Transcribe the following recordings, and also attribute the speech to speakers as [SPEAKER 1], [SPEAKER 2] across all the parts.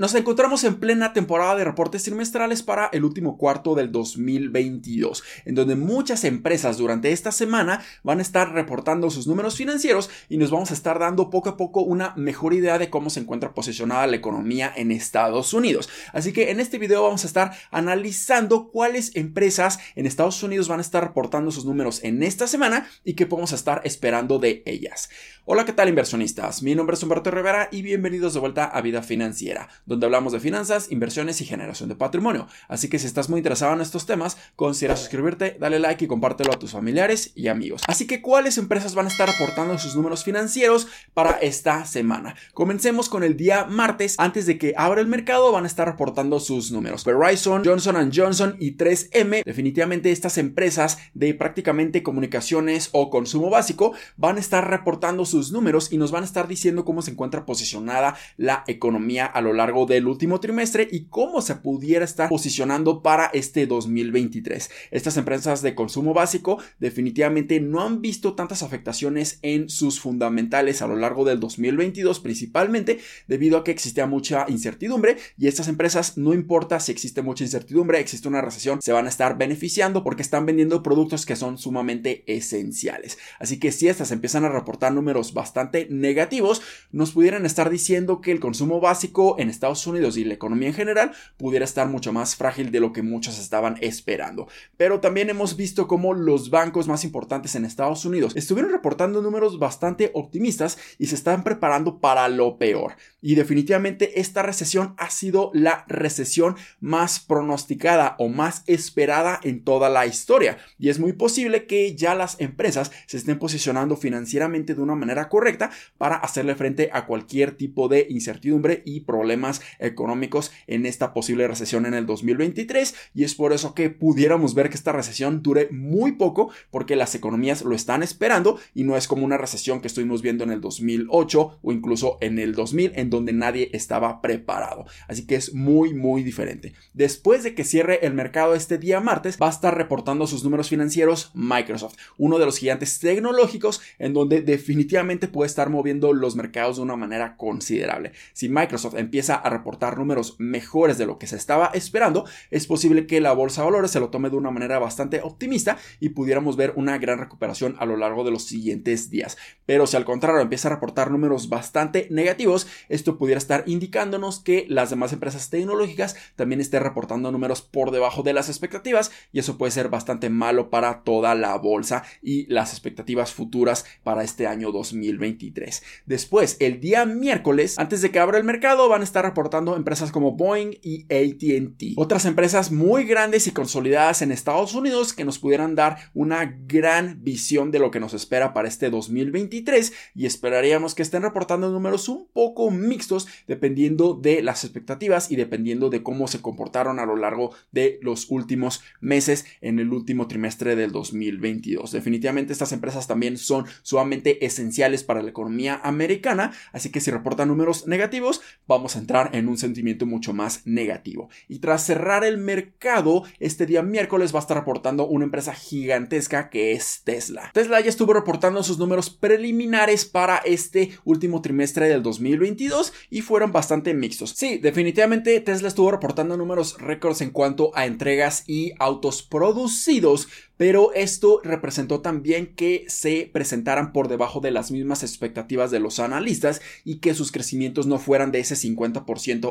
[SPEAKER 1] Nos encontramos en plena temporada de reportes trimestrales para el último cuarto del 2022, en donde muchas empresas durante esta semana van a estar reportando sus números financieros y nos vamos a estar dando poco a poco una mejor idea de cómo se encuentra posicionada la economía en Estados Unidos. Así que en este video vamos a estar analizando cuáles empresas en Estados Unidos van a estar reportando sus números en esta semana y qué podemos estar esperando de ellas. Hola, ¿qué tal inversionistas? Mi nombre es Humberto Rivera y bienvenidos de vuelta a Vida Financiera donde hablamos de finanzas, inversiones y generación de patrimonio. Así que si estás muy interesado en estos temas, considera suscribirte, dale like y compártelo a tus familiares y amigos. Así que, ¿cuáles empresas van a estar aportando sus números financieros para esta semana? Comencemos con el día martes. Antes de que abra el mercado, van a estar reportando sus números. Verizon, Johnson Johnson y 3M, definitivamente estas empresas de prácticamente comunicaciones o consumo básico, van a estar reportando sus números y nos van a estar diciendo cómo se encuentra posicionada la economía a lo largo del último trimestre y cómo se pudiera estar posicionando para este 2023. Estas empresas de consumo básico definitivamente no han visto tantas afectaciones en sus fundamentales a lo largo del 2022, principalmente debido a que existía mucha incertidumbre y estas empresas no importa si existe mucha incertidumbre, existe una recesión, se van a estar beneficiando porque están vendiendo productos que son sumamente esenciales. Así que si estas empiezan a reportar números bastante negativos, nos pudieran estar diciendo que el consumo básico en Estados Unidos y la economía en general pudiera estar mucho más frágil de lo que muchos estaban esperando. Pero también hemos visto cómo los bancos más importantes en Estados Unidos estuvieron reportando números bastante optimistas y se están preparando para lo peor. Y definitivamente esta recesión ha sido la recesión más pronosticada o más esperada en toda la historia. Y es muy posible que ya las empresas se estén posicionando financieramente de una manera correcta para hacerle frente a cualquier tipo de incertidumbre y problemas económicos en esta posible recesión en el 2023 y es por eso que pudiéramos ver que esta recesión dure muy poco porque las economías lo están esperando y no es como una recesión que estuvimos viendo en el 2008 o incluso en el 2000 en donde nadie estaba preparado. Así que es muy muy diferente. Después de que cierre el mercado este día martes va a estar reportando sus números financieros Microsoft, uno de los gigantes tecnológicos en donde definitivamente puede estar moviendo los mercados de una manera considerable. Si Microsoft empieza a reportar números mejores de lo que se estaba esperando, es posible que la bolsa de valores se lo tome de una manera bastante optimista y pudiéramos ver una gran recuperación a lo largo de los siguientes días. Pero si al contrario empieza a reportar números bastante negativos, esto pudiera estar indicándonos que las demás empresas tecnológicas también estén reportando números por debajo de las expectativas y eso puede ser bastante malo para toda la bolsa y las expectativas futuras para este año 2023. Después, el día miércoles, antes de que abra el mercado, van a estar reportando empresas como Boeing y ATT. Otras empresas muy grandes y consolidadas en Estados Unidos que nos pudieran dar una gran visión de lo que nos espera para este 2023 y esperaríamos que estén reportando números un poco mixtos dependiendo de las expectativas y dependiendo de cómo se comportaron a lo largo de los últimos meses en el último trimestre del 2022. Definitivamente estas empresas también son sumamente esenciales para la economía americana, así que si reportan números negativos, vamos a entrar en un sentimiento mucho más negativo. Y tras cerrar el mercado, este día miércoles va a estar reportando una empresa gigantesca que es Tesla. Tesla ya estuvo reportando sus números preliminares para este último trimestre del 2022 y fueron bastante mixtos. Sí, definitivamente Tesla estuvo reportando números récords en cuanto a entregas y autos producidos, pero esto representó también que se presentaran por debajo de las mismas expectativas de los analistas y que sus crecimientos no fueran de ese 50%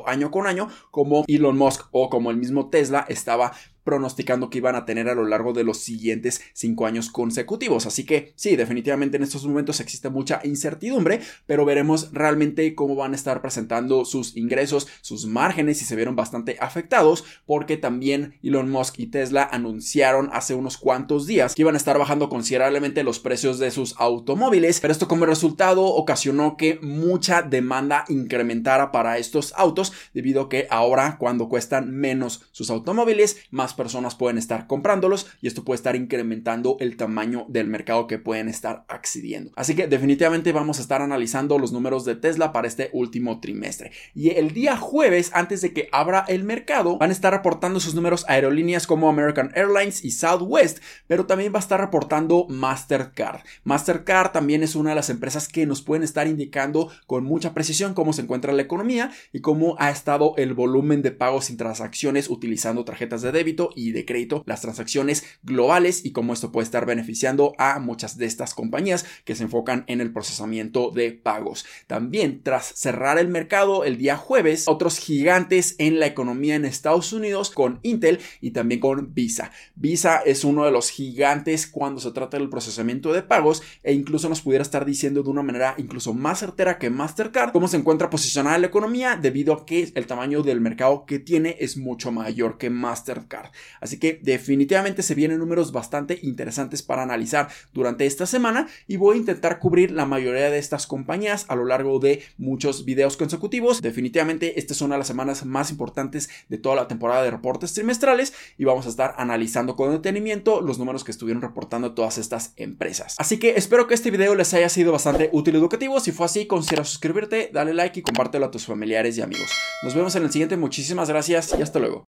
[SPEAKER 1] año con año como Elon Musk o como el mismo Tesla estaba pronosticando que iban a tener a lo largo de los siguientes cinco años consecutivos. Así que sí, definitivamente en estos momentos existe mucha incertidumbre, pero veremos realmente cómo van a estar presentando sus ingresos, sus márgenes y se vieron bastante afectados porque también Elon Musk y Tesla anunciaron hace unos cuantos días que iban a estar bajando considerablemente los precios de sus automóviles, pero esto como resultado ocasionó que mucha demanda incrementara para estos autos debido a que ahora cuando cuestan menos sus automóviles, más personas pueden estar comprándolos y esto puede estar incrementando el tamaño del mercado que pueden estar accediendo. Así que definitivamente vamos a estar analizando los números de Tesla para este último trimestre. Y el día jueves, antes de que abra el mercado, van a estar reportando sus números aerolíneas como American Airlines y Southwest, pero también va a estar reportando Mastercard. Mastercard también es una de las empresas que nos pueden estar indicando con mucha precisión cómo se encuentra la economía y cómo ha estado el volumen de pagos sin transacciones utilizando tarjetas de débito y de crédito, las transacciones globales y cómo esto puede estar beneficiando a muchas de estas compañías que se enfocan en el procesamiento de pagos. También tras cerrar el mercado el día jueves, otros gigantes en la economía en Estados Unidos con Intel y también con Visa. Visa es uno de los gigantes cuando se trata del procesamiento de pagos e incluso nos pudiera estar diciendo de una manera incluso más certera que Mastercard cómo se encuentra posicionada la economía debido a que el tamaño del mercado que tiene es mucho mayor que Mastercard. Así que definitivamente se vienen números bastante interesantes para analizar durante esta semana y voy a intentar cubrir la mayoría de estas compañías a lo largo de muchos videos consecutivos. Definitivamente esta es una de las semanas más importantes de toda la temporada de reportes trimestrales y vamos a estar analizando con detenimiento los números que estuvieron reportando todas estas empresas. Así que espero que este video les haya sido bastante útil y educativo. Si fue así, considera suscribirte, dale like y compártelo a tus familiares y amigos. Nos vemos en el siguiente. Muchísimas gracias y hasta luego.